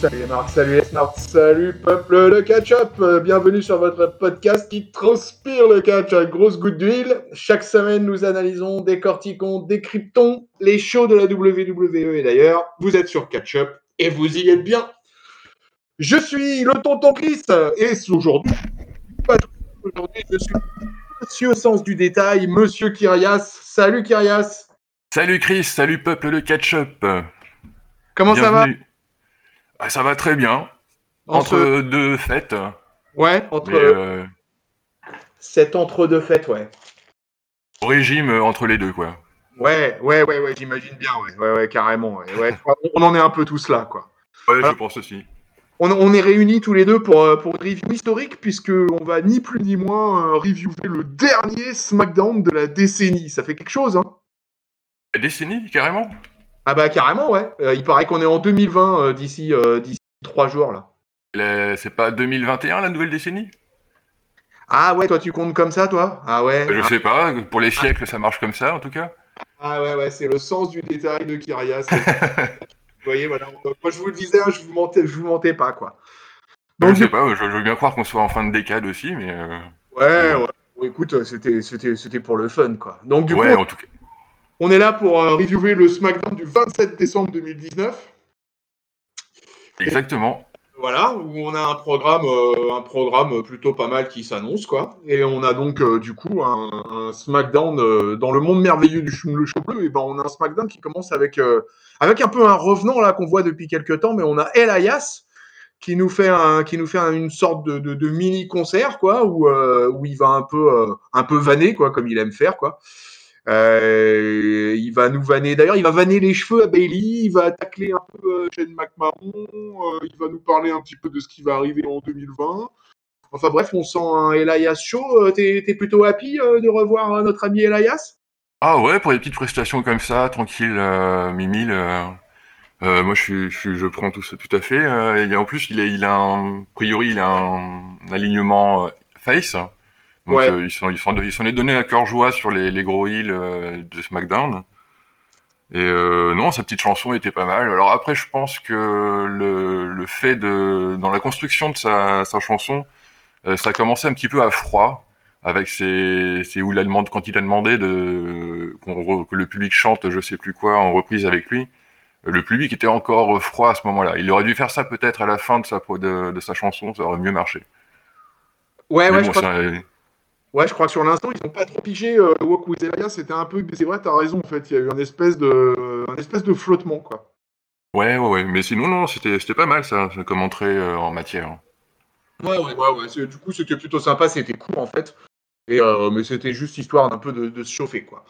Salut Marc, salut Smart, salut peuple de catch-up. Bienvenue sur votre podcast qui transpire le catch à grosse goutte d'huile. Chaque semaine, nous analysons, décortiquons, décryptons les shows de la WWE. Et d'ailleurs, vous êtes sur catch-up et vous y êtes bien. Je suis le tonton Chris et aujourd'hui, aujourd'hui je suis monsieur au sens du détail, monsieur Kyrias. Salut Kyrias. Salut Chris, salut peuple de catch-up. Comment ça va? Ah, Ça va très bien. Entre, deux fêtes. Ouais, entre. Euh... Cet entre deux fêtes, ouais. Au régime euh, entre les deux, quoi. Ouais, ouais, ouais, ouais, j'imagine bien, ouais, ouais, ouais carrément. Ouais. on en est un peu tous là, quoi. Ouais, je pense aussi. On, est réunis tous les deux pour, euh, pour une review historique, puisqu'on va ni plus ni moins euh, reviewer le dernier SmackDown de la décennie. Ça fait quelque chose, hein? La décennie, carrément? Ah bah carrément, ouais. Euh, il paraît qu'on est en 2020 d'ici d'ici trois jours, là. C'est pas 2021, la nouvelle décennie? Ah ouais, toi tu comptes comme ça, toi? Ah ouais Je sais pas, pour les siècles ça marche comme ça, en tout cas. Ah ouais, ouais, c'est le sens du détail de Kyria. Vous voyez, voilà. Moi, je vous le disais, hein, je vous mentais, je vous mentais pas, quoi. Donc, je sais pas, je, veux bien croire qu'on soit en fin de décade aussi, mais. Euh, ouais, ouais. écoute, c'était, c'était, c'était pour le fun, quoi. Donc, du ouais, coup, en tout cas. On est là pour euh, reviewer le SmackDown du 27 décembre 2019. Exactement. voilà, où on a un programme, euh, un programme plutôt pas mal qui s'annonce, quoi. Et on a donc, du coup, un, SmackDown dans le monde merveilleux du le show bleu. Et ben, on a un SmackDown qui commence avec avec un peu un revenant là qu'on voit depuis quelques temps, mais on a Elias qui nous fait un, qui nous fait une sorte de, de, mini concert quoi, où, euh, où il va un peu euh, un peu vanner quoi, comme il aime faire quoi. Euh, il va nous vanner. D'ailleurs, il va vanner les cheveux à Bailey. Il va tacler un peu Shane McMahon. il va nous parler un petit peu de ce qui va arriver en 2020. Enfin bref, on sent un Elias chaud. T'es es plutôt happy de revoir notre ami Elias? Ah ouais, pour des petites prestations comme ça, tranquille, euh. Euh, euh, moi, je, prends tout ça tout à fait. et en plus, il a, il a un, a priori, il a un, alignement face. Donc, ils sont, ils sont, ils sont les donné à cœur joie sur les, les gros heels de SmackDown. Et non, sa petite chanson était pas mal. Alors après, je pense que le, le fait de, dans la construction de sa, sa chanson, ça a commencé un petit peu à froid avec ses, où il a demandé, quand il a demandé de, que le public chante je sais plus quoi en reprise avec lui, le public était encore froid à ce moment-là. Il aurait dû faire ça peut-être à la fin de sa, de, de, sa chanson, ça aurait mieux marché. Ouais, ouais, je crois ouais, je crois que sur l'instant, ils n'ont pas trop pigé euh, Walk with Elijah, c'était un peu. C'est vrai, t'as raison, en fait. Il y a eu un espèce de, un espèce de flottement, quoi. Ouais, ouais, ouais. Mais sinon, non, c'était pas mal, ça, comme entrée euh, en matière. Ouais, ouais, ouais. ouais. Du coup, c'était plutôt sympa, c'était court, en fait. Euh, mais c'était juste histoire d'un peu de, se chauffer, quoi.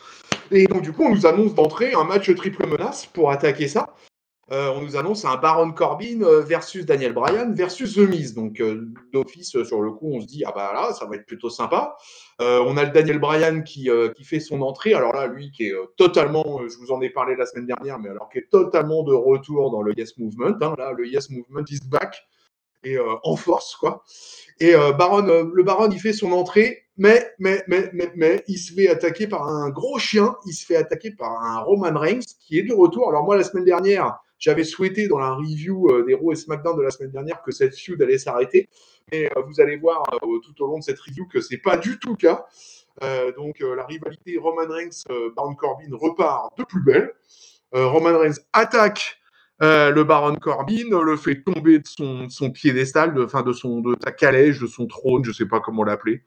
Et donc, du coup, on nous annonce d'entrée un match triple menace pour attaquer ça. Euh, on nous annonce un Baron Corbin euh, versus Daniel Bryan versus The Miz. Donc, d'office, sur le coup, on se dit, ah bah là, ça va être plutôt sympa. on a le Daniel Bryan qui, qui fait son entrée. Alors là, lui qui est totalement, je vous en ai parlé la semaine dernière, mais alors qui est totalement de retour dans le Yes Movement. Hein. là, le Yes Movement is back et en force, quoi. Et Baron, le Baron, il fait son entrée mais, mais, mais, mais, mais, il se fait attaquer par un gros chien, il se fait attaquer par un Roman Reigns qui est de retour. Alors moi, la semaine dernière, j'avais souhaité dans la review euh, des Raw et SmackDown de la semaine dernière que cette feud allait s'arrêter. Et euh, vous allez voir euh, tout au long de cette review que c'est pas du tout le cas. donc la rivalité Roman Reigns Baron Corbin repart de plus belle. Roman Reigns attaque le Baron Corbin le fait tomber de son, piédestal, de, enfin de son sa calèche, de son trône, je sais pas comment l'appeler.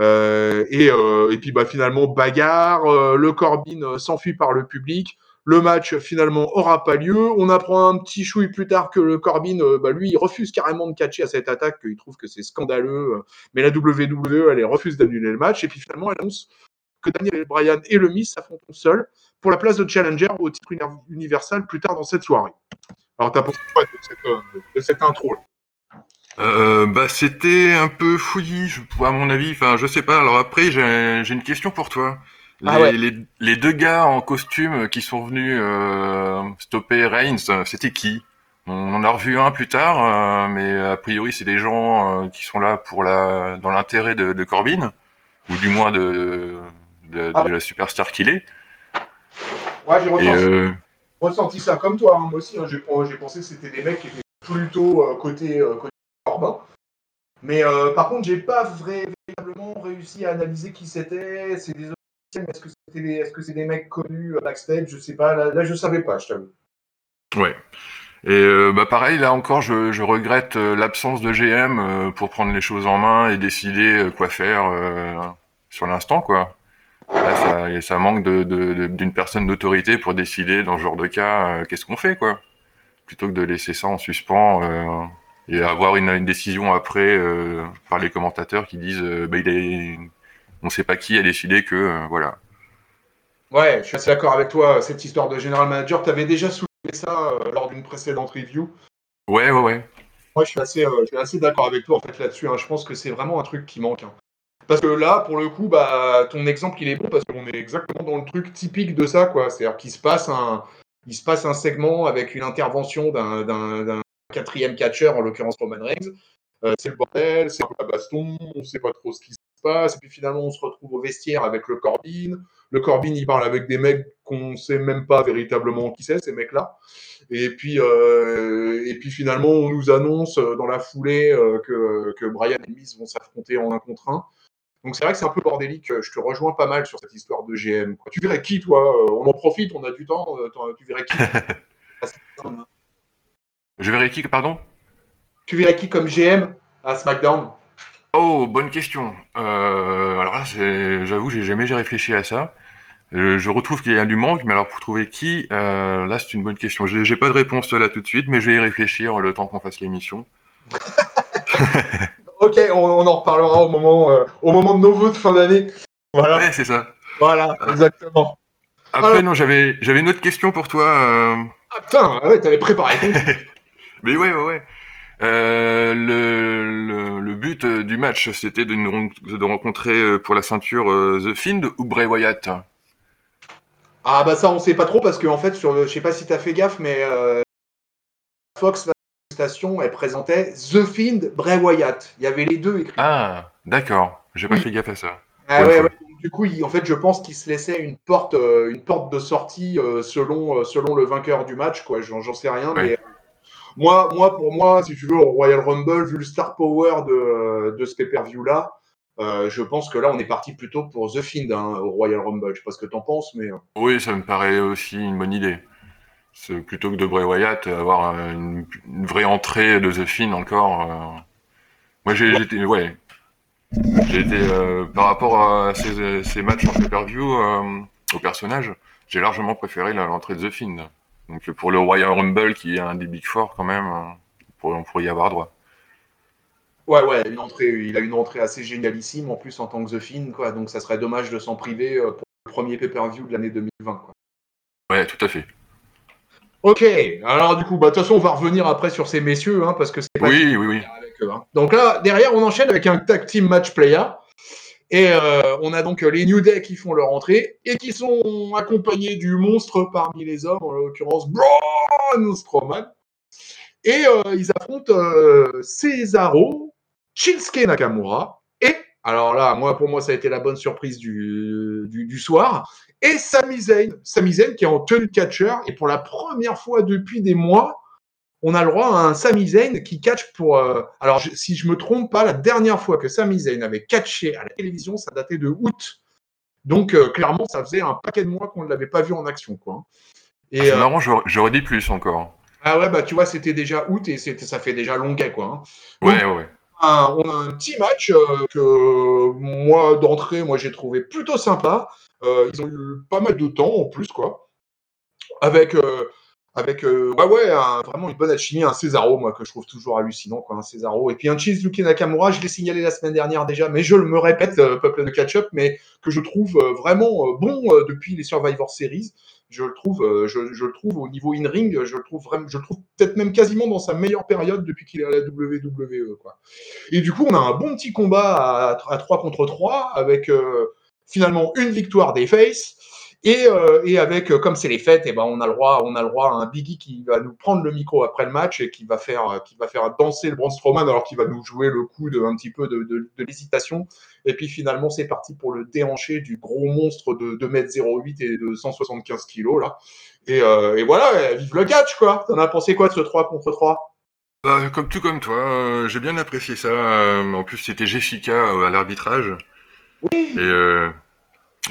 Et, puis bah, finalement, bagarre, le Corbin s'enfuit par le public. Le match finalement aura pas lieu. On apprend un petit chouille plus tard que le Corbin, bah, lui, il refuse carrément de catcher à cette attaque, qu'il trouve que c'est scandaleux. mais la WWE, elle refuse d'annuler le match. Et puis finalement, elle annonce que Daniel Bryan et le Miss s'affrontent seuls pour la place de challenger au titre universal plus tard dans cette soirée. Alors, t'as pensé quoi de cette, de cette intro euh, bah, c'était un peu fouillis, à mon avis. Enfin, je sais pas. Alors après, j'ai une question pour toi. Ah les, les, deux gars en costume qui sont venus euh, stopper Reigns, c'était qui? On en a revu un plus tard, euh, mais a priori, c'est des gens euh, qui sont là pour la dans l'intérêt de, de, Corbin, ou du moins de, de, ah. la superstar qu'il est. Ouais, j'ai ressenti, ressenti, ça comme toi. Hein, moi aussi, hein, j'ai pensé que c'était des mecs qui étaient plutôt côté, côté Corbin. Mais par contre, j'ai pas véritablement réussi à analyser qui c'était. C'est des est-ce que c'est des, mecs connus backstage? Je sais pas. Là, là je savais pas, je. Ouais. Et euh, bah pareil, là encore, je, regrette euh, l'absence de GM euh, pour prendre les choses en main et décider quoi faire sur l'instant, quoi. Là, ça, ça manque d'une personne d'autorité pour décider dans ce genre de cas qu'est-ce qu'on fait, quoi? Plutôt que de laisser ça en suspens et avoir une, une décision après par les commentateurs qui disent, bah, il est, on sait pas qui a décidé que, voilà. Ouais, je suis assez d'accord avec toi. Cette histoire de general manager, tu avais déjà soulevé ça euh, lors d'une précédente review. Ouais, ouais, ouais. Moi, je suis assez, euh, assez d'accord avec toi en fait là-dessus. Hein. Je pense que c'est vraiment un truc qui manque. Hein. Parce que là, pour le coup, bah, ton exemple, il est bon parce qu'on est exactement dans le truc typique de ça, quoi. C'est-à-dire qu'il se passe un, il se passe un segment avec une intervention d'un quatrième catcher, en l'occurrence Roman Reigns. Euh, c'est le bordel, c'est un peu la baston, on sait pas trop ce qui se passe. Et puis finalement, on se retrouve au vestiaire avec le Corbin. Le Corbin, il parle avec des mecs qu'on sait même pas véritablement qui c'est, ces mecs-là. Et puis, euh, et puis finalement, on nous annonce euh, dans la foulée euh, que, que Brian et Miz vont s'affronter en un contre un. Donc c'est vrai que c'est un peu bordélique. Je te rejoins pas mal sur cette histoire de GM. Tu verrais qui, toi? On en profite, on a du temps. Tu verrais qui? Je verrais qui, pardon? Tu verrais qui comme GM à SmackDown? Oh, bonne question. Euh, alors là, j'avoue, j'ai jamais réfléchi à ça. Euh, je retrouve qu'il y a du manque, mais alors pour trouver qui, euh, là c'est une bonne question. J'ai pas de réponse là tout de suite, mais je vais y réfléchir le temps qu'on fasse l'émission. ok, on, en reparlera au moment, au moment de nos voeux de fin d'année. Voilà. Ouais, c'est ça. Voilà, exactement. Après, non, j'avais j'avais une autre question pour toi. Ah putain, ouais, t'avais préparé. mais ouais, ouais, ouais. Euh, le, le, but euh, du match, c'était de, de, rencontrer euh, pour la ceinture The Fiend ou Bray Wyatt? Ah bah ça on sait pas trop parce que en fait sur je sais pas si t'as fait gaffe mais Fox la station elle présentait The Fiend Bray Wyatt. Il y avait les deux écrits. Ah d'accord, j'ai pas fait gaffe à ça. Ah ouais, Du coup, en fait, je pense qu'il se laissait une porte, une porte de sortie selon, selon le vainqueur du match, quoi. J'en sais rien, mais moi, pour moi, si tu veux, au Royal Rumble, vu le star power de, ce pay-per-view-là, euh, je pense que là, on est parti plutôt pour The Fiend hein, au Royal Rumble. Je sais pas ce que tu en penses, mais. Euh. Oui, ça me paraît aussi une bonne idée. Plutôt que de Bray Wyatt, avoir une, vraie entrée de The Fiend encore. Euh. Moi, j'ai été, ouais, j'ai été par rapport à ces, ces matchs en pay-per-view au personnage, j'ai largement préféré l'entrée de The Fiend. Donc pour le Royal Rumble, qui est un des Big Four quand même, on pourrait, y avoir droit. Ouais, ouais, une entrée, il a une entrée assez génialissime en plus en tant que The Finn, quoi. Donc ça serait dommage de s'en priver euh, pour le premier pay-per-view de l'année 2020, quoi. Ouais, tout à fait. Ok, alors du coup, bah, de toute façon, on va revenir après sur ces messieurs, hein, parce que c'est pas. Oui, oui, oui. Hein. Donc là, derrière, on enchaîne avec un tag team match player. Et euh, on a donc les New Day qui font leur entrée et qui sont accompagnés du monstre parmi les hommes, en l'occurrence Braun Strowman. Et euh, ils affrontent euh, Cesaro, Shinsuke Nakamura et, alors là, moi pour moi ça a été la bonne surprise du soir, et Sami Zayn. Sami Zayn qui est en tenue catcher et pour la première fois depuis des mois, on a le droit à un Sami Zayn qui catch pour. Euh, alors, si je me trompe pas, la dernière fois que Sami Zayn avait catché à la télévision, ça datait de août. Donc, euh, clairement, ça faisait un paquet de mois qu'on ne l'avait pas vu en action. Quoi. Et, ah, c'est euh, marrant, j'aurais dit plus encore. Ah ouais, bah tu vois, c'était déjà août et ça fait déjà longuet. Quoi, hein. ouais, ouais. on a un petit match que moi, d'entrée, moi, j'ai trouvé plutôt sympa. ils ont eu pas mal de temps en plus, quoi. Avec avec euh, ouais vraiment une bonne alchimie un Cesaro moi que je trouve toujours hallucinant quoi un Cesaro et puis un Shinsuke Nakamura je l'ai signalé la semaine dernière déjà mais je le me répète euh, peuple de catch-up mais que je trouve euh, vraiment bon depuis les Survivor Series. Je le trouve je, le trouve au niveau in ring je le trouve vraiment je le trouve peut-être même quasiment dans sa meilleure période depuis qu'il est à la WWE quoi. Et du coup on a un bon petit combat à, à 3 contre 3 avec finalement une victoire des Face et, euh, et avec, euh, comme c'est les fêtes, et eh ben on a le droit, on a le droit à un Biggie qui va nous prendre le micro après le match et qui va faire, euh, qui va faire danser le Braun Strowman alors qu'il va nous jouer le coup de un petit peu de, de, de l'hésitation. Et puis finalement, c'est parti pour le déhancher du gros monstre de 2m08 et de 175 kg là. Et, euh, et voilà, vive le catch quoi. T'en as pensé quoi de ce 3 contre 3 Bah, comme tout comme toi, euh, j'ai bien apprécié ça. en plus, c'était Jessica à l'arbitrage. Oui. et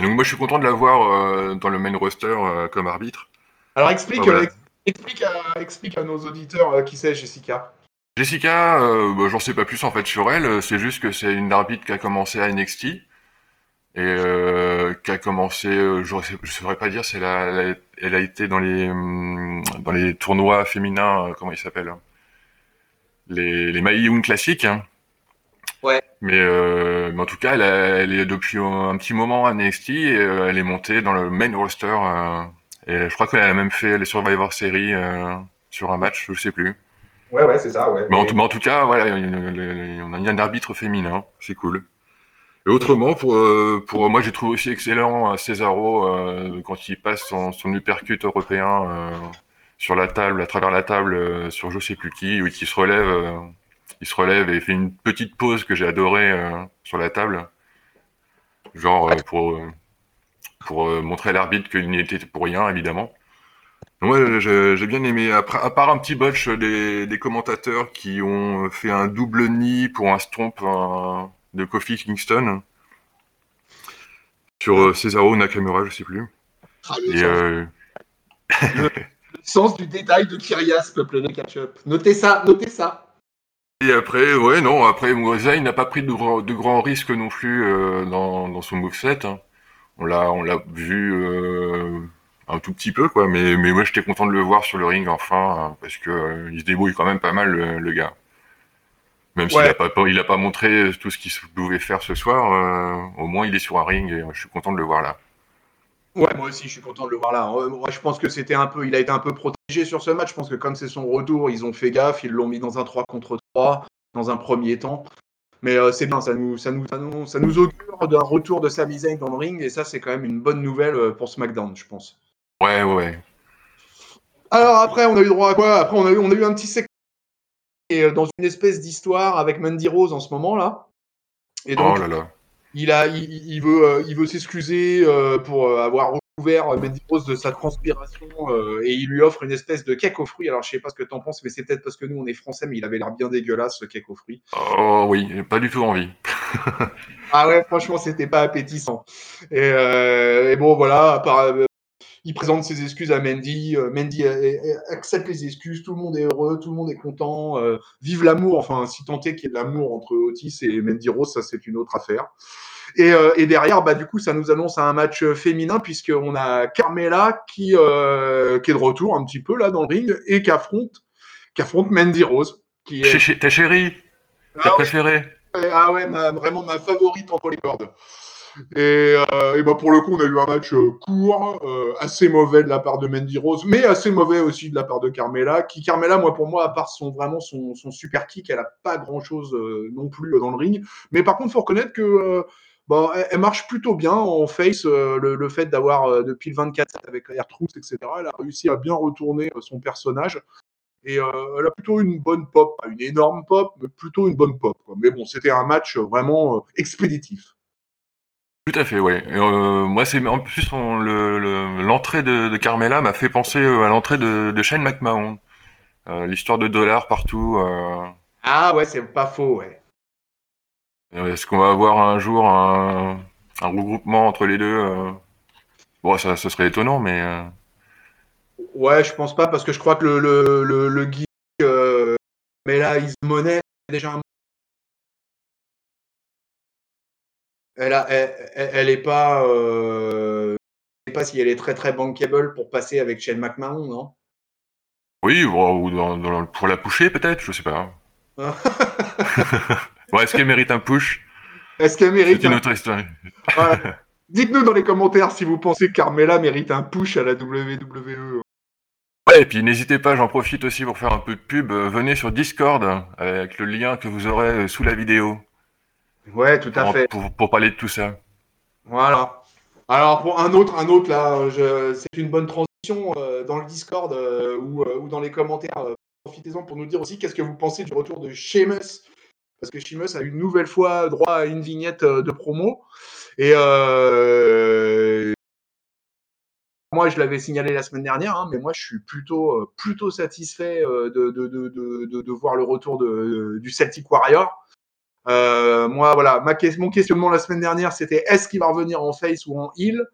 donc moi, je suis content de la voir euh, dans le main roster euh, comme arbitre. Alors explique, euh, voilà. ex- explique, à, explique à nos auditeurs euh, qui c'est Jessica. Jessica, euh, bah, j'en sais pas plus en fait sur elle. C'est juste que c'est une arbitre qui a commencé à NXT et euh, qui a commencé, euh, je je saurais pas dire, c'est la, elle a elle a été dans les hum, dans les tournois féminins, euh, comment ils s'appellent, hein les les Young classiques. hein. Ouais. Mais, euh, mais en tout cas, elle, a- elle est depuis un, petit moment à NXT et euh, elle est montée dans le main roster. euh, et je crois qu'elle a même fait les Survivor Series sur un match, je sais plus. Ouais, ouais, c'est ça, ouais. Mais en, tout, mais en tout cas, voilà, il y a- on a un arbitre féminin, c'est cool. Et autrement, pour, pour moi, j'ai trouvé aussi excellent Cesaro quand il passe son, son uppercut européen sur la table, à travers la table, sur je sais plus qui, oui, qui se relève, il se relève et fait une petite pause que j'ai adorée euh, sur la table, genre euh, pour euh, pour euh, montrer à l'arbitre qu'il n'y était pour rien, évidemment. Ouais, je- j'ai bien aimé. Après, à part un petit botch des, des commentateurs qui ont fait un double nid pour un stomp de Kofi Kingston sur Cesaro Nakamura, je sais plus. Ah, le, Et le sens du détail de Kyrias, peuple de catch-up. Notez ça, notez ça. Et après, ouais, non, après, moi, Zayn n'a pas pris de, grands- risques non plus euh, dans, dans son moveset. hein. On l'a, on l'a vu euh, un tout petit peu, quoi. Mais, mais moi, j'étais content de le voir sur le ring enfin, hein, parce que euh, il se débrouille quand même pas mal, le, le gars. Même s'il Ouais. a pas, il a pas montré tout ce qu'il pouvait faire ce soir, au moins il est sur un ring et je suis content de le voir là. Ouais, moi aussi, je suis content de le voir là. Moi, je pense que c'était un peu, il a été un peu protégé sur ce match. Je pense que comme c'est son retour, ils ont fait gaffe, ils l'ont mis dans un 3 contre 3 dans un premier temps. Mais euh, c'est bien, ça nous, ça, nous, ça, nous, ça nous augure d'un retour de Sami Zayn dans le ring, et ça, c'est quand même une bonne nouvelle euh, pour SmackDown, je pense. Ouais, ouais. Alors après, on a eu droit à quoi? Après, on a eu, on a eu un petit segment et, euh, dans une espèce d'histoire avec Mandy Rose en ce moment là. Et donc, Oh là là. il, a, il, il veut, euh, il veut s'excuser euh, pour avoir recouvert Mandy Rose de sa transpiration euh, et il lui offre une espèce de cake aux fruits. Alors, je sais pas ce que t'en penses, mais c'est peut-être parce que nous, on est français, mais il avait l'air bien dégueulasse ce cake aux fruits. Oh oui, pas du tout envie. Ah ouais, franchement, c'était pas appétissant. Et, euh, et bon, voilà, euh, il présente ses excuses à Mandy. Mandy euh, euh, accepte les excuses. Tout le monde est heureux, tout le monde est content. vive l'amour. Enfin, si tant est qu'il y ait de l'amour entre Otis et Mandy Rose, ça c'est une autre affaire. Et, euh, et derrière, bah, du coup, ça nous annonce un match féminin puisqu'on a Carmela qui, euh, qui est de retour un petit peu là dans le ring et qui affronte, qui affronte Mandy Rose. Qui est, chez- ta chérie, ta ah, ouais, préférée. ah ouais, ma- vraiment ma favorite entre les cordes. Et, euh, et bah pour le coup, on a eu un match court, euh, assez mauvais de la part de Mandy Rose, mais assez mauvais aussi de la part de Carmela. Qui Carmela, moi pour moi, à part son vraiment son, son super kick, elle a pas grand chose non plus dans le ring. Mais par contre, faut reconnaître que bon, elle, elle marche plutôt bien en face. euh, le, le fait d'avoir euh, depuis le 24 avec Air Truth, etc. Elle a réussi à bien retourner euh, son personnage. Et euh, elle a plutôt une bonne pop, pas une énorme pop, mais plutôt une bonne pop. Quoi. Mais bon, c'était un match vraiment euh, expéditif. Tout à fait, ouais. Et, euh, moi, c'est en plus on- le- le- l'entrée de, de Carmela m'a fait penser euh, à l'entrée de, de Shane McMahon. Euh, L'histoire de dollars partout. euh, Ah ouais, c'est pas faux, ouais. Est-ce qu'on va avoir un jour un, un regroupement entre les deux euh Bon, ça, ce serait étonnant, mais euh, Ouais, je pense pas, parce que je crois que le, le, le, le geek, euh, mais là, Is Money, déjà un... Elle, a, elle, est pas, euh... je sais pas si elle est très très bankable pour passer avec Shane McMahon, non? Oui, ou dans, dans- pour la pusher peut-être, je sais pas. Bon, est-ce qu'elle mérite un push Est-ce qu'elle C'est mérite une un... autre histoire. Voilà. Dites-nous dans les commentaires si vous pensez que Carmela mérite un push à la WWE. Ouais, et puis n'hésitez pas, j'en profite aussi pour faire un peu de pub. euh, venez sur Discord euh, avec le lien que vous aurez euh, sous la vidéo Ouais, tout à pour, fait. pour, pour parler de tout ça. Voilà. Alors pour un autre, un autre là, je- c'est une bonne transition euh, dans le Discord euh, ou, euh, ou dans les commentaires. Profitez-en pour nous dire aussi qu'est-ce que vous pensez du retour de Sheamus, parce que Sheamus a une nouvelle fois droit à une vignette euh, de promo. Et euh, moi, je l'avais signalé la semaine dernière, hein, mais moi, je suis plutôt, plutôt satisfait de, de, de, de, voir le retour du Celtic Warrior. Euh, moi, voilà, ma, mon questionnement la semaine dernière, c'était est-ce qu'il va revenir en face ou en heal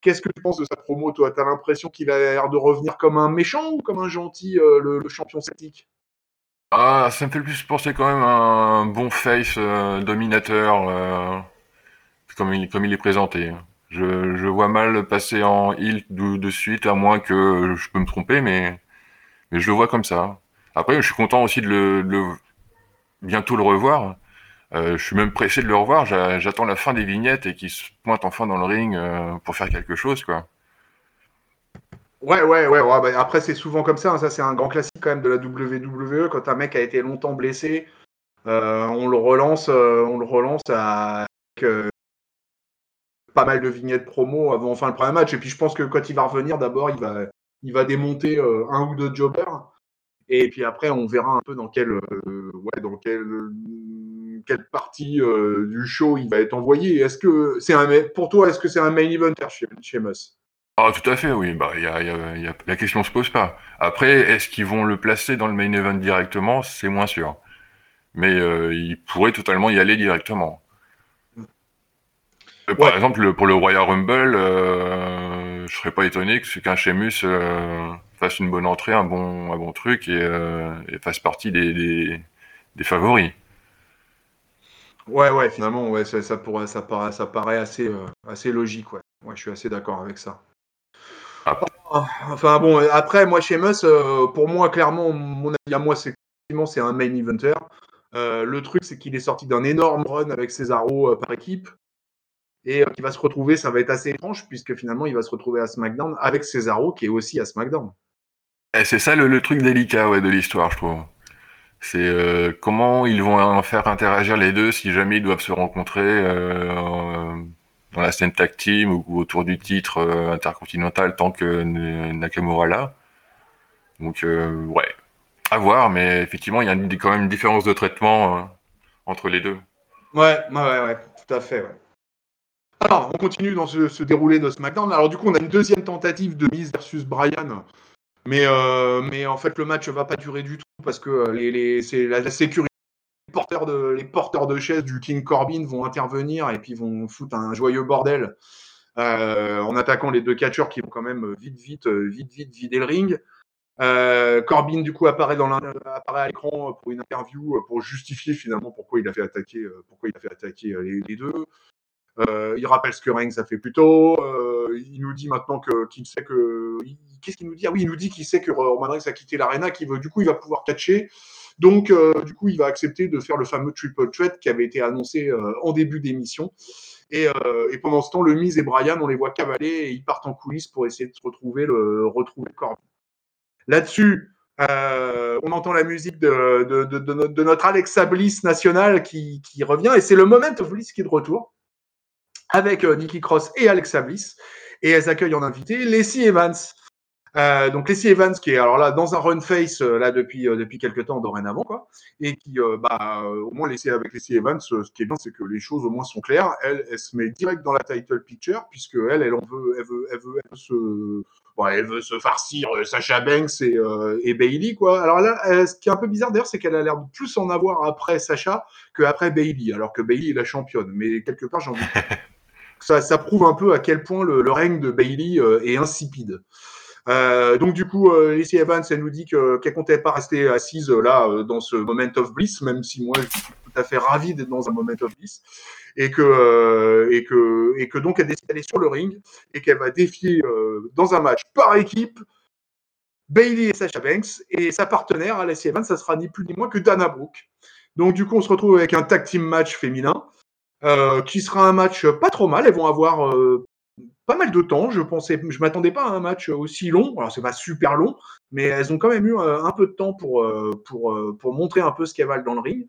Qu'est-ce que tu penses de sa promo, toi? T'as l'impression qu'il a l'air de revenir comme un méchant ou comme un gentil, euh, le, champion Celtic? Ah, ça me fait plus penser quand même un bon face euh, dominateur, comme, il, comme il est présenté. Je, vois mal passer en heal de, de, suite, à moins que je peux me tromper, mais, je le vois comme ça. Après, je suis content aussi de le, bientôt le revoir. Euh, je suis même pressé de le revoir. J'attends la fin des vignettes et qu'il se pointe enfin dans le ring euh, pour faire quelque chose, quoi. Ouais, ouais, ouais. ouais bah, après, c'est souvent comme ça. Hein. Ça, c'est un grand classique quand même de la WWE. Quand un mec a été longtemps blessé, euh, on le relance, on le relance avec pas mal de vignettes promo avant enfin le premier match. Et puis, je pense que quand il va revenir, d'abord, il va, il va démonter un ou deux jobbers. Et puis après, on verra un peu dans quel, ouais, dans quel quelle partie euh, du show il va être envoyé. Est-ce que c'est un pour toi, est-ce que c'est un main eventer chez, chez ah, tout à fait, oui. Bah, y a, y a, la question se pose pas. Après, est-ce qu'ils vont le placer dans le main event directement? C'est moins sûr. Mais euh, ils pourraient totalement y aller directement. Euh, par exemple, pour le Royal Rumble, euh, je serais pas étonné que qu'un Sheamus fasse une bonne entrée, un bon, un bon truc et, fasse partie des, des favoris. Ouais, ouais, finalement, ouais, ça, ça, pourrait, ça, paraît, ça paraît assez, euh, assez logique, ouais. ouais. Je suis assez d'accord avec ça. Ah. Enfin bon, après, moi, chez Mus, euh, pour moi, clairement, mon avis à moi, c'est c'est un main eventer. Euh, le truc, c'est qu'il est sorti d'un énorme run avec Cesaro par équipe et qui va se retrouver, ça va être assez étrange, puisque finalement, il va se retrouver à SmackDown avec Cesaro, qui est aussi à SmackDown. Et c'est ça le, le, truc délicat ouais, de l'histoire, je trouve. C'est euh, comment ils vont en faire interagir les deux si jamais ils doivent se rencontrer euh, dans la scène tag team ou, autour du titre euh, intercontinental tant que Nakamura là. Donc ouais, à voir, mais effectivement il y a quand même une différence de traitement entre les deux. Ouais, ouais, ouais, tout à fait. Alors, on continue dans ce, ce, déroulé de SmackDown. Alors, du coup, on a une deuxième tentative de Miz versus Brian mais, euh, mais en fait, le match va pas durer du tout parce que euh, c'est la, sécurité. Porteurs, de, les porteurs de chaises du King Corbin vont intervenir et puis vont foutre un joyeux bordel euh, en attaquant les deux catcheurs qui vont quand même vite, vite, vite, vite vider le ring. Corbin, du coup, apparaît, dans apparaît à l'écran pour une interview pour justifier finalement pourquoi il a fait attaquer, pourquoi il a fait attaquer les, deux. il rappelle ce que Reigns a fait plus tôt. il nous dit maintenant qu'il sait que qu'est-ce qu'il nous dit? Ah oui, il nous dit qu'il sait que Roman Reigns a quitté l'arena, qu'il veut, du coup, il va pouvoir catcher. Donc, euh, du coup, il va accepter de faire le fameux triple threat qui avait été annoncé euh, en début d'émission. Euh, et, pendant ce temps, le Miz et Brian, on les voit cavaler et ils partent en coulisses pour essayer de retrouver le retrouver. Là-dessus, on entend la musique de, notre, Alexa Bliss national qui, qui revient et c'est le Moment of Bliss qui est de retour avec Nikki Cross et Alexa Bliss. Et elles accueillent en invité Lacey Evans. Euh, donc Lacey Evans qui est alors là dans un run face euh, là depuis euh, depuis quelques temps dorénavant quoi et qui bah au moins laissé avec Lacey Evans ce qui est bien c'est que les choses au moins sont claires. Elle elle se met direct dans la title picture puisque elle elle en veut elle veut elle veut, se bon, elle veut se farcir Sacha Banks et, et Bailey quoi. Alors là ce qui est un peu bizarre d'ailleurs c'est qu'elle a l'air de plus en avoir après Sacha que après Bailey alors que Bailey est la championne. Mais quelque part j'ai envie ça, ça prouve un peu à quel point le, le règne de Bailey est insipide. euh, donc du coup, euh, Lacey Evans, elle nous dit qu'elle ne comptait pas rester assise euh, là euh, dans ce moment of bliss, même si moi je suis tout à fait ravi d'être dans un moment of bliss, et que et que et que donc elle décide d'aller sur le ring et qu'elle va défier dans un match par équipe Bailey et Sasha Banks et sa partenaire Lacey Evans, ça sera ni plus ni moins que Dana Brooke. Donc du coup, on se retrouve avec un tag team match féminin. Euh, qui sera un match pas trop mal. Elles vont avoir euh, pas mal de temps. Je pensais, je m'attendais pas à un match aussi long. Alors c'est pas super long, mais elles ont quand même eu euh, un peu de temps pour euh, pour euh, pour montrer un peu ce qu'elles valent dans le ring.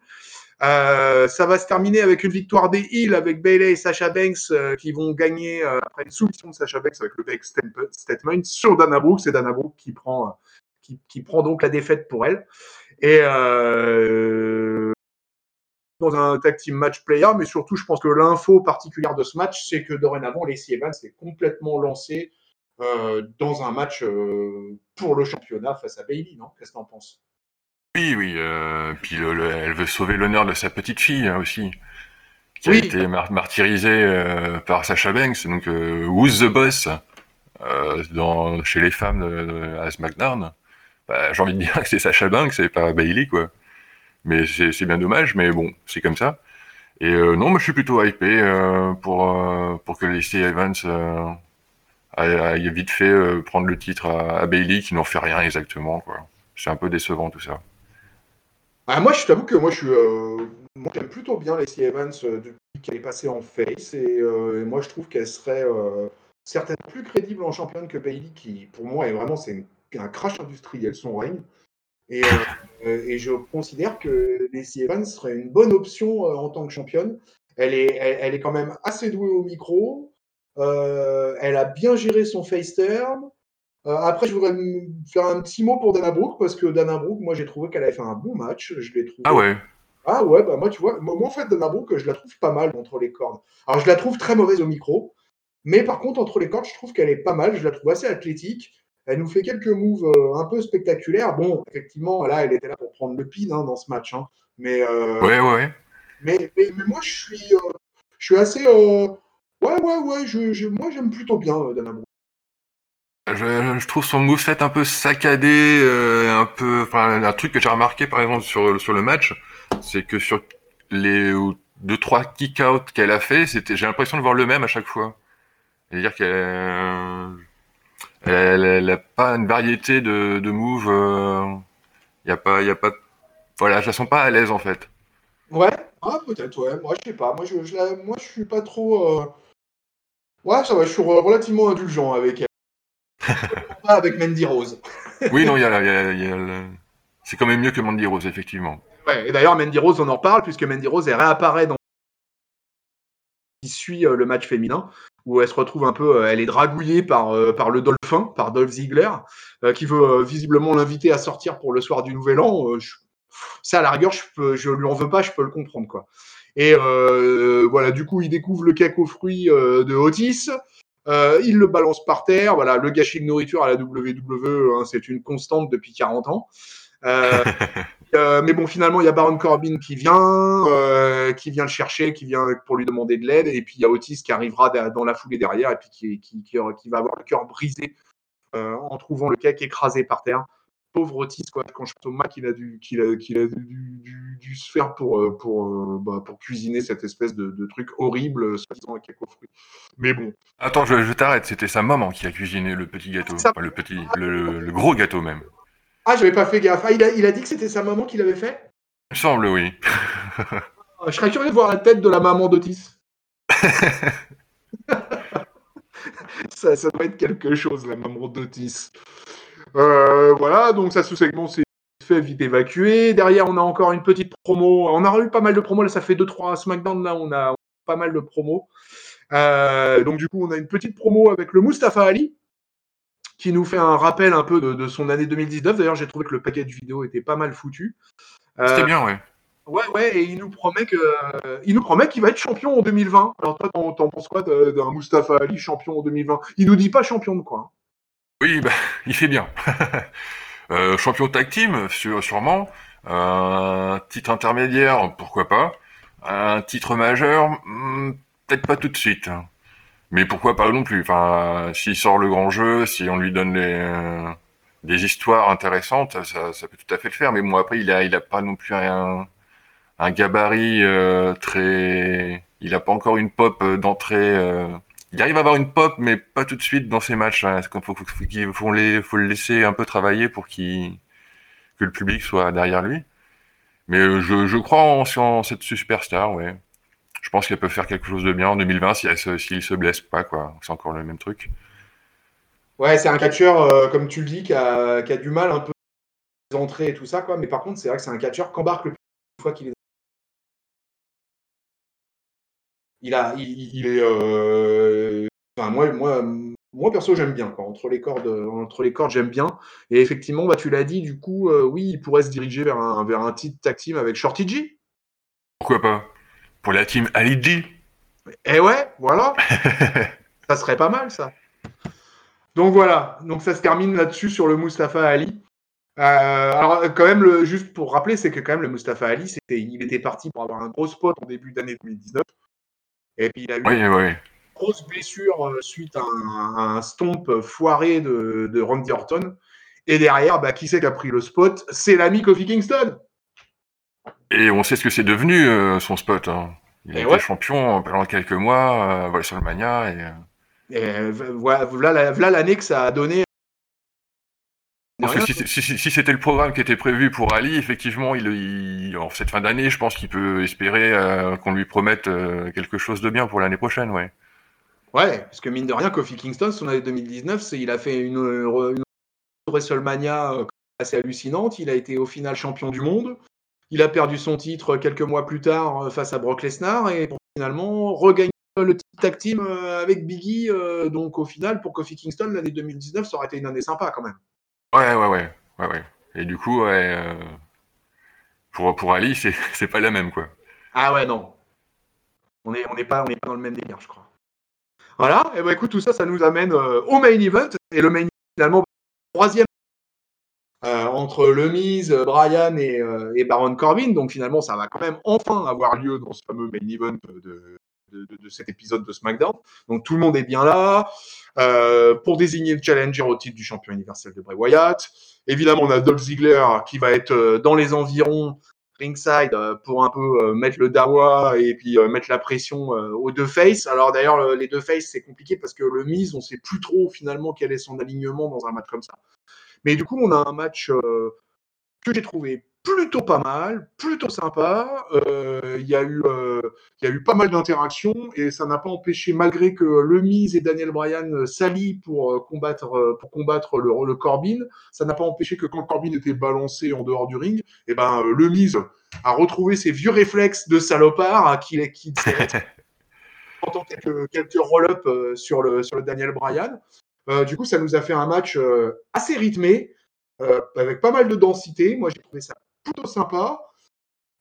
ça va se terminer avec une victoire des Hills avec Bailey et Sacha Banks qui vont gagner après une soumission de Sacha Banks avec le Banks Statement sur Dana Brooke. C'est Dana Brooke qui prend qui, qui, prend donc la défaite pour elle. Et dans un tag team match player, mais surtout, je pense que l'info particulière de ce match, c'est que dorénavant, Lacey Evans est complètement lancée dans un match pour le championnat face à Bailey, non? Qu'est-ce que t'en penses? Oui, oui. puis elle veut sauver l'honneur de sa petite fille hein, aussi, qui a été martyrisée par Sacha Banks. Donc, Who's the Boss dans, chez les femmes de, à SmackDown? Bah, J'ai envie de dire que c'est Sacha Banks et pas Bailey, quoi. Mais c'est bien dommage, mais bon, c'est comme ça. Et euh, non, moi je suis plutôt hypé euh, pour, euh, pour que les Evans aille, vite fait prendre le titre à, Bailey qui n'en fait rien exactement. C'est un peu décevant tout ça. Ah, moi je t'avoue que moi je suis. j'aime plutôt bien les Evans depuis qu'elle est passée en face et, moi je trouve qu'elle serait certainement plus crédible en championne que Bailey qui pour moi est vraiment c'est un crash industriel son règne. Et, euh, et, je considère que Lacey Evans serait une bonne option euh, en tant que championne. Elle est, elle, est quand même assez douée au micro. Euh, elle a bien géré son face turn. après, je voudrais faire un petit mot pour Dana Brooke parce que Dana Brooke, moi, j'ai trouvé qu'elle avait fait un bon match. Je l'ai trouvé. Ah ouais. Ah ouais, bah moi, tu vois, moi, en fait, Dana Brooke, je la trouve pas mal entre les cordes. Alors, je la trouve très mauvaise au micro, mais par contre, entre les cordes, je trouve qu'elle est pas mal. Je la trouve assez athlétique. Elle nous fait quelques moves euh, un peu spectaculaires. Bon, effectivement, là, elle était là pour prendre le pin hein, dans ce match. Hein. Mais, euh, ouais, ouais. Mais, mais, moi, je suis, euh, je suis assez. ouais, ouais, ouais. Je, moi, j'aime plutôt bien Dana Brooke. Je, je, trouve son moveset un peu saccadé, un peu. Enfin, un truc que j'ai remarqué par exemple sur, sur le match, c'est que sur les deux trois kick-out qu'elle a fait, c'était, j'ai l'impression de voir le même à chaque fois. C'est-à-dire qu'elle elle n'a pas une variété de, de moves. Il euh, y a pas, y a pas. Voilà, je la sens pas à l'aise en fait. Ouais, ah, peut-être, ouais. Moi, je sais pas. Moi, je, je la, moi, je suis pas trop. Euh, ouais, ça va. Je suis relativement indulgent avec elle. pas avec Mandy Rose. oui, non, il y a, y a, y a c'est quand même mieux que Mandy Rose, effectivement. Ouais, et d'ailleurs, Mandy Rose, on en parle puisque Mandy Rose elle réapparaît dans qui suit euh, le match féminin où elle se retrouve un peu, euh, elle est dragouillée par, euh, par le Dolphin, par Dolph Ziggler, qui veut visiblement l'inviter à sortir pour le soir du Nouvel An. ça, à la rigueur, je, peux, je lui en veux pas, je peux le comprendre, quoi. Et voilà, du coup, il découvre le cake aux fruits de Otis. il le balance par terre. Voilà, le gâchis de nourriture à la WWE, hein, c'est une constante depuis 40 ans. Euh, euh, mais bon, finalement, il y a Baron Corbin qui vient, euh, qui vient le chercher, qui vient pour lui demander de l'aide, et puis il y a Otis qui arrivera dans la foulée derrière, et puis qui, qui, qui, va avoir le cœur brisé en trouvant le cake écrasé par terre. Pauvre Otis, quoi, quand je pense au qu'il a dû, qu'il a, qu'il a dû, dû, se faire pour, pour, bah, pour cuisiner cette espèce de, de truc horrible, soi-disant un cake aux fruits. Mais bon. Attends, je, je t'arrête, c'était sa maman qui a cuisiné le petit gâteau, le, petit, le gros gâteau même. Ah, j'avais pas fait gaffe. Ah, il a, il a dit que c'était sa maman qui l'avait fait Il me semble, oui. Ah, je serais curieux de voir la tête de la maman d'Otis. ça, ça doit être quelque chose, la maman d'Otis. Euh, voilà, donc ça sous-segment c'est fait vite évacué. Derrière, on a encore une petite promo. On a eu pas mal de promos. Là, ça fait 2-3 SmackDown. Là, on a pas mal de promos. Euh, donc, du coup, on a une petite promo avec le Mustafa Ali qui nous fait un rappel un peu de, son année 2019. D'ailleurs, j'ai trouvé que le paquet de vidéo était pas mal foutu. C'était euh, bien, ouais. Ouais, ouais, et il nous promet que, il nous promet qu'il va être champion en 2020. Alors toi, t'en, penses quoi d'un Mustafa Ali champion en 2020 Il nous dit pas champion de quoi Oui, bah, il fait bien. euh, champion tag team, sûrement. Un titre intermédiaire, pourquoi pas. Un titre majeur, hmm, peut-être pas tout de suite. Mais pourquoi pas non plus? Enfin, s'il sort le grand jeu, si on lui donne les, des histoires intéressantes, ça, ça, peut tout à fait le faire. Mais bon, après, il a, il a pas non plus un, un gabarit euh, très. Il a pas encore une pop euh, d'entrée. Euh... Il arrive à avoir une pop, mais pas tout de suite dans ses matchs. Hein. Faut, faut, faut, faut, les, faut le laisser un peu travailler pour qu'il que le public soit derrière lui? Mais euh, je, je crois en, en cette superstar, ouais je pense qu'elle peut faire quelque chose de bien en 2020 s'il si se, se blesse pas, quoi. C'est encore le même truc. Ouais, c'est un catcheur, euh, comme tu le dis, qui a, qui a, du mal un peu entrées et tout ça, quoi. Mais par contre, c'est vrai que c'est un catcheur qu'embarque le plus une fois qu'il est. Il a, il, est. Euh... Enfin, moi, moi, moi, perso, j'aime bien. Quoi. Entre les cordes, entre les cordes, j'aime bien. Et effectivement, bah, tu l'as dit, du coup, euh, oui, il pourrait se diriger vers un, vers un titre tag team avec Shorty G. Pourquoi pas? Pour la team Ali Eh ouais, voilà. ça serait pas mal, ça. Donc voilà, donc ça se termine là-dessus sur le Mustafa Ali. Euh, alors quand même, le, juste pour rappeler, c'est que quand même le Mustafa Ali, c'était, il était parti pour avoir un gros spot en début d'année 2019. Et puis il a eu une grosse blessure euh, suite à un, stomp foiré de, de, Randy Orton. Et derrière, bah, qui c'est qui a pris le spot? C'est l'ami Kofi Kingston. Et on sait ce que c'est devenu euh, son spot. Hein. Il a été champion pendant quelques mois, euh, sur le Mania. Et... Et voilà, l'année que ça a donné. Parce que si, c'était le programme qui était prévu pour Ali, effectivement, il, en cette fin d'année, je pense qu'il peut espérer euh, qu'on lui promette euh, quelque chose de bien pour l'année prochaine, ouais. Ouais, parce que mine de rien, Kofi Kingston, son année 2019, il a fait une, une WrestleMania euh, assez hallucinante. Il a été au final champion du monde. Il a perdu son titre quelques mois plus tard face à Brock Lesnar et finalement regagner le tag team euh, avec Biggie. Euh, donc au final, pour Kofi Kingston, l'année 2019, ça aurait été une année sympa quand même. Ouais, ouais, ouais. ouais, ouais. Et du coup, ouais, euh, pour, pour Ali, c'est pas la même, quoi. Ah ouais, non. On n'est on est pas, on est pas dans le même délire, je crois. Voilà, et ben écoute, tout ça, ça nous amène au main event. Et le main event, finalement, troisième entre Le Miz, Brian et, et, Baron Corbin. Donc finalement, ça va quand même enfin avoir lieu dans ce fameux main event de, cet épisode de SmackDown. Donc tout le monde est bien là euh, pour désigner le challenger au titre du champion universel de Bray Wyatt. Évidemment, on a Dolph Ziggler qui va être euh, dans les environs ringside euh, pour un peu mettre le dawa et puis mettre la pression aux deux faces. Alors d'ailleurs, les deux faces, c'est compliqué parce que le mise, on sait plus trop finalement quel est son alignement dans un match comme ça. Mais du coup, on a un match que j'ai trouvé plutôt pas mal, plutôt sympa. Euh, il y, a eu, euh, y a eu pas mal d'interactions et ça n'a pas empêché, malgré que Le Miz et Daniel Bryan s'allient pour euh, combattre, pour combattre le, le Corbin, ça n'a pas empêché que quand Corbin était balancé en dehors du ring, et eh ben, Le Miz a retrouvé ses vieux réflexes de salopard hein, qu'il qui, entend quelques, quelques roll-up sur le, sur le Daniel Bryan. Du coup, ça nous a fait un match assez rythmé. avec pas mal de densité. Moi, j'ai trouvé ça plutôt sympa.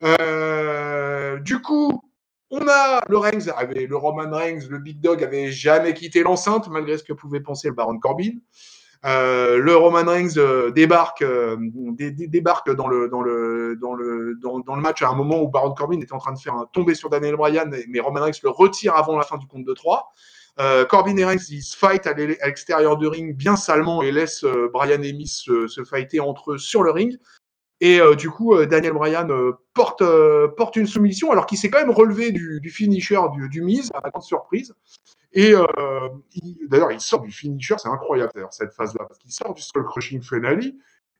Euh, du coup, on a le Reigns, le Roman Reigns, le Big Dog avait jamais quitté l'enceinte, malgré ce que pouvait penser le Baron Corbin. Euh, le Roman Reigns euh, débarque, dans, le match à un moment où Baron Corbin était en train de faire un tomber sur Daniel Bryan, mais Roman Reigns le retire avant la fin du compte de 3. Corbin et Reigns, ils se fight à l'extérieur du ring bien salement et laissent Bryan et Miss se, se fighter entre eux sur le ring. Et euh, du coup, euh, Daniel Bryan euh, porte, porte une soumission, alors qu'il s'est quand même relevé du, du finisher du, du Miz, à grande surprise. Et d'ailleurs, il sort du finisher, c'est incroyable d'ailleurs cette phase-là, parce qu'il sort du skull crushing finale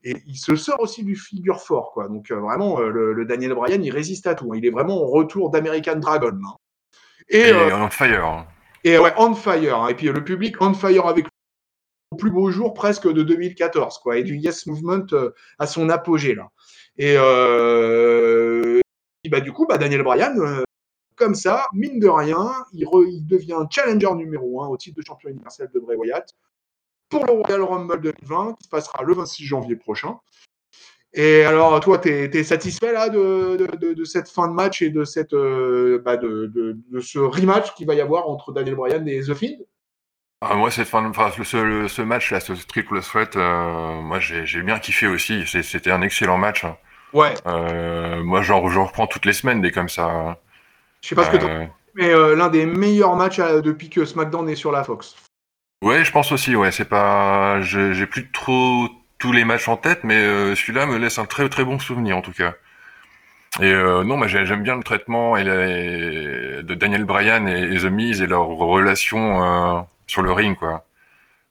et il se sort aussi du figure fort, quoi. Donc vraiment, le, Daniel Bryan, il résiste à tout. Hein. Il est vraiment en retour d'American Dragon. Hein. Et, on fire. Et ouais, on fire. Hein. Et puis le public on fire avec au plus beau jour presque de 2014, quoi, et du Yes Movement euh, à son apogée là. Et, euh, bah, du coup, bah, Daniel Bryan, euh, comme ça, mine de rien, il, il, devient challenger numéro 1 au titre de champion universel de Bray Wyatt pour le Royal Rumble 2020 qui se passera le 26 janvier prochain. Et alors, toi, tu es, satisfait là de, de, de, cette fin de match et de, cette, bah, de, ce rematch qu'il va y avoir entre Daniel Bryan et The Fiend? Ah, moi, cette fin, enfin, ce, ce match-là, ce triple threat, euh, moi, j'ai bien kiffé aussi. C'était un excellent match. Hein. Ouais. Euh, moi, j'en reprends toutes les semaines des comme ça. Hein. Je sais pas ce que euh, mais l'un des meilleurs matchs depuis que SmackDown est sur la Fox. Ouais, je pense aussi. Ouais, c'est pas, j'ai plus trop tous les matchs en tête, mais celui-là me laisse un très très bon souvenir en tout cas. Et non, moi j'aime bien le traitement et de Daniel Bryan et, The Miz et leur relation sur le ring, quoi.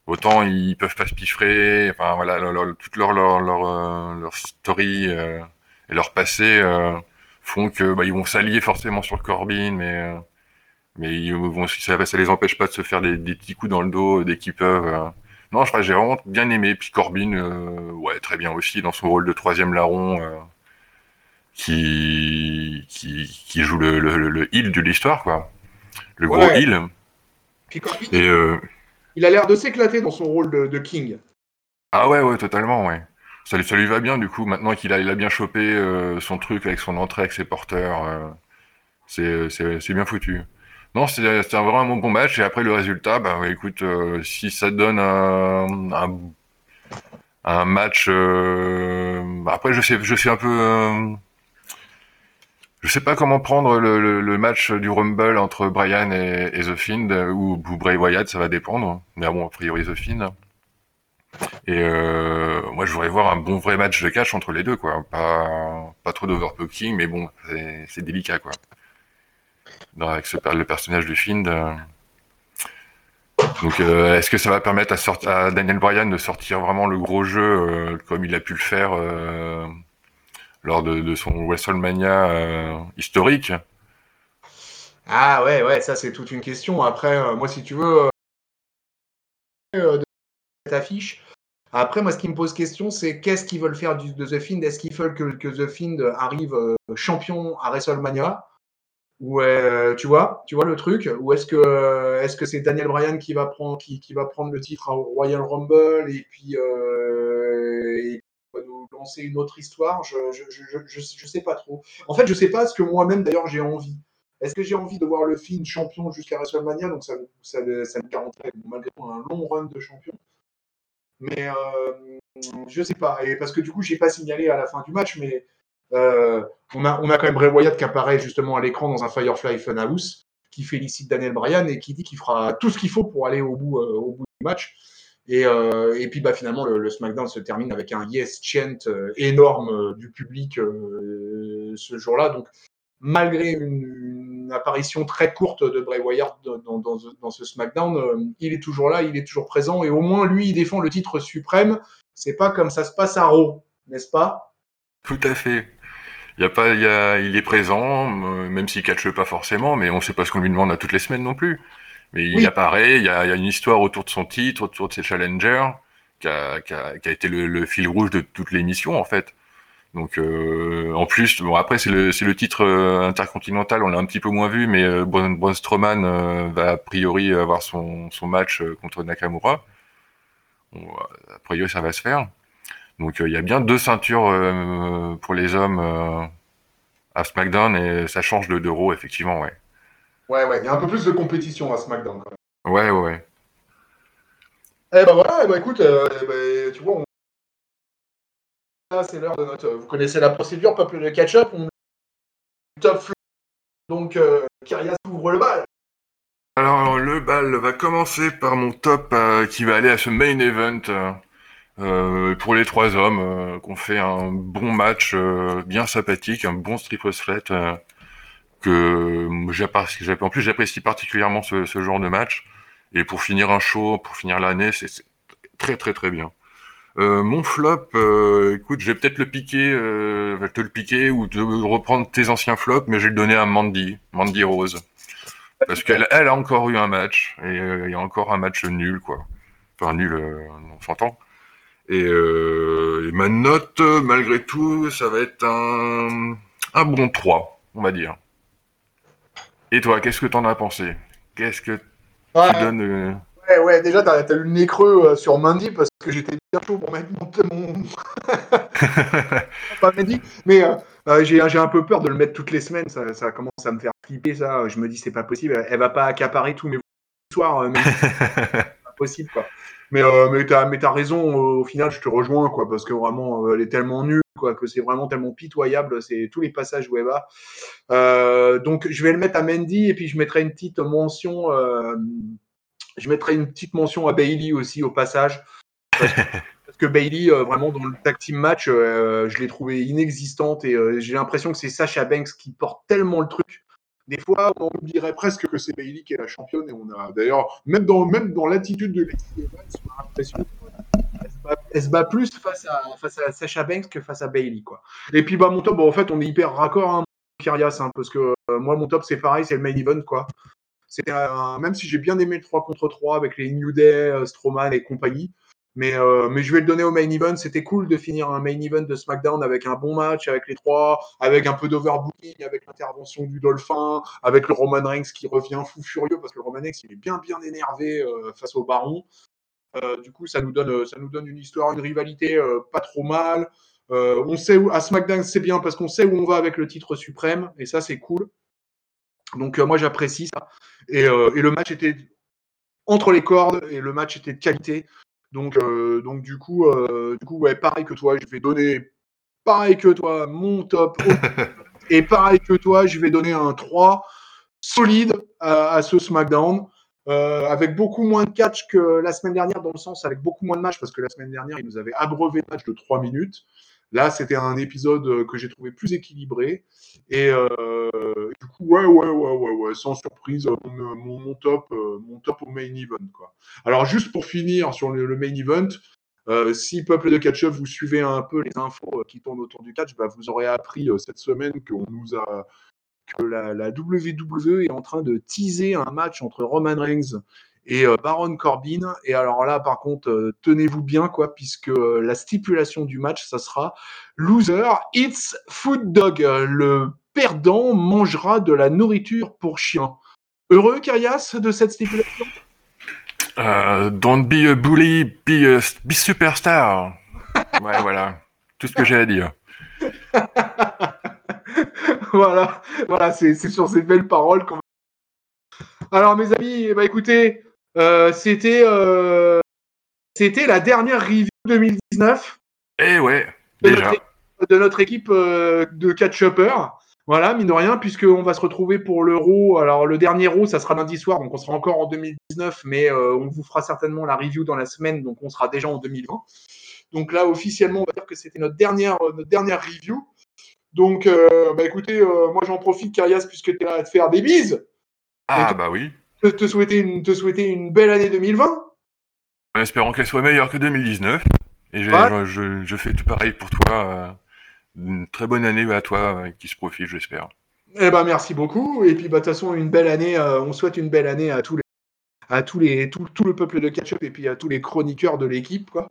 Autant ils peuvent pas se piffrer, enfin voilà, toute leur leur leur, euh, leur story euh, et leur passé euh, font que bah, ils vont s'allier forcément sur Corbin, mais mais ils vont ça, ça les empêche pas de se faire des, des petits coups dans le dos dès qu'ils peuvent. Non, je crois j'ai vraiment bien aimé. Puis Corbin, ouais, très bien aussi dans son rôle de troisième larron, qui, qui qui joue le le, le heal de l'histoire, quoi. Le gros heal. Euh, il a l'air de s'éclater dans son rôle de, King. Ah ouais, ouais, totalement, ouais. Ça, ça lui va bien, du coup, maintenant qu'il a, il a bien chopé euh, son truc avec son entrée, avec ses porteurs. Euh, c'est bien foutu. Non, c'était c'était un vraiment bon match. Et après, le résultat, bah, écoute, euh, si ça donne un, un, un match. euh, Après, je sais, je suis un peu. euh, Je sais pas comment prendre le, le- le match du Rumble entre Brian et, et The Fiend, euh, ou, ou Bray Wyatt, ça va dépendre. Mais bon, a priori The Fiend. Et euh, moi, je voudrais voir un bon vrai match de catch entre les deux, quoi. Pas, pas trop d'overclocking, mais bon, c'est délicat, quoi. Avec le personnage du Fiend. euh. Donc, euh, est-ce que ça va permettre à, Daniel Bryan de sortir vraiment le gros jeu euh, comme il a pu le faire euh, lors de, de son WrestleMania historique? Ah ouais, ouais, ça c'est toute une question. Après, moi, si tu veux, de cette affiche. Après, moi, ce qui me pose question, c'est qu'est-ce qu'ils veulent faire de The Fiend? Est-ce qu'ils veulent que, The Fiend arrive champion à WrestleMania? Ou euh, tu vois, tu vois le truc Ou est-ce que euh, est-ce que c'est Daniel Bryan qui va prendre le titre au Royal Rumble et puis euh, va nous lancer une autre histoire? Je je, je, je, je, sais pas trop. En fait, je sais pas ce que moi-même d'ailleurs j'ai envie. Est-ce que j'ai envie de voir le Fiend champion jusqu'à WrestleMania? Donc ça, ça, ça me garantirait malgré tout un long run de champion. Mais euh, je sais pas. Et parce que du coup, j'ai pas signalé à la fin du match, mais euh, on, a, quand même Bray Wyatt qui apparaît justement à l'écran dans un Firefly Funhouse, qui félicite Daniel Bryan et qui dit qu'il fera tout ce qu'il faut pour aller au bout, euh, du match. Et, euh, puis bah, finalement, le, SmackDown se termine avec un yes chant énorme du public ce jour-là. Donc, malgré une, apparition très courte de Bray Wyatt dans, dans, ce SmackDown, il est toujours là, il est toujours présent, et au moins lui, il défend le titre suprême. C'est pas comme ça se passe à Raw, n'est-ce pas? Tout à fait. Il, y a pas, il, y a, il est présent, euh, même s'il catche pas forcément, mais on sait pas ce qu'on lui demande à toutes les semaines non plus. Mais il oui. apparaît, il y, a, il y, a, une histoire autour de son titre, autour de ses challengers, qui a, qui a, qui a été le, le, fil rouge de toute l'émission en fait. Donc euh, en plus, bon après c'est le le titre euh, intercontinental, on l'a un petit peu moins vu, mais euh, Braun, Braun Strowman euh, va a priori avoir son son match contre Nakamura. Bon, a priori ça va se faire. Donc euh, il y a bien deux ceintures euh, pour les hommes à SmackDown et ça change de d'euro effectivement, ouais. Ouais ouais, il y a un peu plus de compétition à SmackDown quand même. Ouais ouais. ouais. Eh ben voilà, eh ben écoute, ben, tu vois, on c'est l'heure de notre. Vous connaissez la procédure, peuple de catch-up. On top flop. Donc, euh, Kyrias ouvre le bal. Alors, le bal va commencer par mon top euh, qui va aller à ce main event euh, pour les trois hommes, euh, qu'on fait un bon match euh, bien sympathique, un bon triple threat euh, que j'apprécie. En plus, j'apprécie particulièrement ce, ce, genre de match. Et pour finir un show, pour finir l'année, c'est très très très bien. Euh, mon flop, euh, écoute, je vais peut-être le piquer, te le piquer ou te reprendre tes anciens flops, mais je vais le donner à Mandy, Mandy Rose, parce qu'elle, elle a encore eu un match et il y a encore un match nul, quoi. Enfin nul, on s'entend. Et, et, ma note, malgré tout, ça va être un, un bon 3, on va dire. Et toi, qu'est-ce que t'en as pensé? Qu'est-ce que ouais. tu donnes Ouais, ouais, déjà, t'as as eu le nez creux sur Mandy parce que j'étais bien chaud pour mettre mon. pas Mandy, mais euh, j'ai un peu peur de le mettre toutes les semaines. Ça, ça, commence à me faire flipper, ça. Je me dis, c'est pas possible. Elle va pas accaparer tous mes soirs. Euh, c'est pas possible, quoi. Mais, euh, mais t'as as raison, au final, je te rejoins, quoi, parce que vraiment, elle est tellement nulle, quoi, que c'est vraiment tellement pitoyable. C'est tous les passages où elle va. Euh, donc, je vais le mettre à Mandy et puis je mettrai une petite mention. Euh, je mettrai une petite mention à Bailey aussi au passage. Parce que, parce que Bailey, euh, vraiment, dans le tag team match, euh, je l'ai trouvée inexistante et euh, j'ai l'impression que c'est Sacha Banks qui porte tellement le truc. Des fois, on oublierait presque que c'est Bailey qui est la championne et on a d'ailleurs, même dans, même dans l'attitude de Lexi Evans, on a l'impression elle se bat plus face à, face à Sacha Banks que face à Bailey. Quoi. Et puis, bah, mon top, bon, en fait, on est hyper raccord, hein, Kyrias, hein, parce que moi, mon top, c'est pareil, c'est le main event. quoi. Même si j'ai bien aimé le 3 contre 3 avec les New Day, euh, Strowman et compagnie, mais, euh, mais je vais le donner au main event. C'était cool de finir un main event de SmackDown avec un bon match, avec les trois, avec un peu d'overbooking, avec l'intervention du Dolphin, avec le Roman Reigns qui revient fou furieux parce que le Roman Reigns il est bien bien énervé euh, face au Baron. Euh, du coup, ça nous donne ça nous donne une histoire, une rivalité pas trop mal. on sait où à SmackDown c'est bien parce qu'on sait où on va avec le titre suprême et ça c'est cool. Donc moi j'apprécie ça. Et, le match était entre les cordes et le match était de qualité. Donc, donc du coup, du coup ouais, pareil que toi, je vais donner pareil que toi mon top. et pareil que toi, je vais donner un 3 solide à, ce SmackDown. avec beaucoup moins de catch que la semaine dernière, dans le sens avec beaucoup moins de matchs, parce que la semaine dernière, ils nous avaient abreuvé de matchs de 3 minutes. Là, c'était un épisode euh, que j'ai trouvé plus équilibré. Et euh, du coup, ouais, ouais, ouais, ouais, sans surprise, euh, mon, top, mon top au main event. Quoi. Alors, juste pour finir sur le, main event, si peuple de catch-up, vous suivez un peu les infos qui tournent autour du catch, bah, vous aurez appris cette semaine que la, la, WWE est en train de teaser un match entre Roman Reigns et euh, Baron Corbin. Et alors là, par contre, euh, tenez-vous bien, quoi, puisque euh, la stipulation du match, ça sera loser eats food dog. Le perdant mangera de la nourriture pour chien. Heureux, Karias, de cette stipulation? Don't be a bully, be a be superstar. ouais, voilà. Tout ce que j'ai à dire. voilà, voilà, c'est sur ces belles paroles qu'on alors mes amis, bah écoutez, euh, c'était euh, c'était la dernière review 2019. Eh ouais, de déjà. Notre, de notre équipe euh, de catch Voilà, mine de rien, puisqu'on va se retrouver pour l'Euro. Alors, le dernier Euro, ça sera lundi soir, donc on sera encore en 2019, mais on vous fera certainement la review dans la semaine, donc on sera déjà en 2020. Donc là, officiellement, on va dire que c'était notre dernière, notre dernière review. Donc, bah écoutez, moi j'en profite, Karias, puisque tu es là à te faire des bises. Ah, bah oui te, souhaiter une, te souhaiter une belle année 2020. En espérant qu'elle soit meilleure que 2019. Et je, je, fais tout pareil pour toi. Euh, une très bonne année à toi euh, qui se profite, j'espère. Eh ben, merci beaucoup. Et puis, bah, de toute façon, une belle année. Euh, on souhaite une belle année à tous les, à tous les, tout, tout le peuple de catch-up et puis à tous les chroniqueurs de l'équipe, quoi.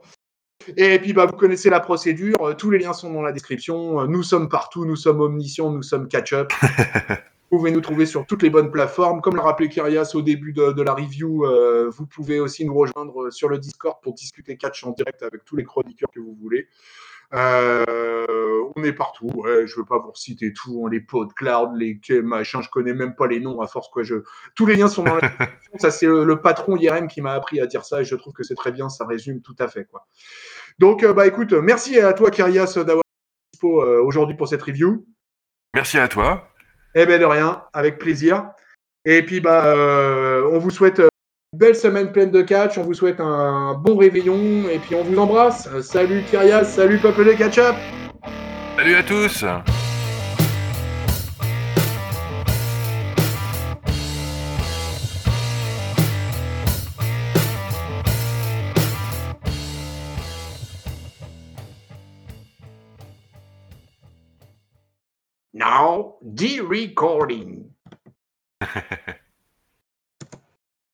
Et puis, bah, vous connaissez la procédure. Tous les liens sont dans la description. Nous sommes partout. Nous sommes omniscients. Nous sommes catch-up. Vous pouvez nous trouver sur toutes les bonnes plateformes. Comme l'a rappelé Kyrias au début de, la review, euh, vous pouvez aussi nous rejoindre sur le Discord pour discuter catch en direct avec tous les chroniqueurs que vous voulez. Euh, on est partout. je ne veux pas vous citer tout. Hein, les cloud, les machins, je connais même pas les noms à force quoi. Je... Tous les liens sont dans la description. Ça c'est le, patron IRM qui m'a appris à dire ça et je trouve que c'est très bien. Ça résume tout à fait. Donc euh, bah écoute, merci à toi Kyrias d'avoir été dispo aujourd'hui pour cette review. Merci à toi. Eh bien, de rien, avec plaisir. Et puis, bah, euh, on vous souhaite euh, une belle semaine pleine de catch. On vous souhaite un bon réveillon. Et puis, on vous embrasse. Salut Kyrias, salut peuple de catch-up. Salut à tous. now the recording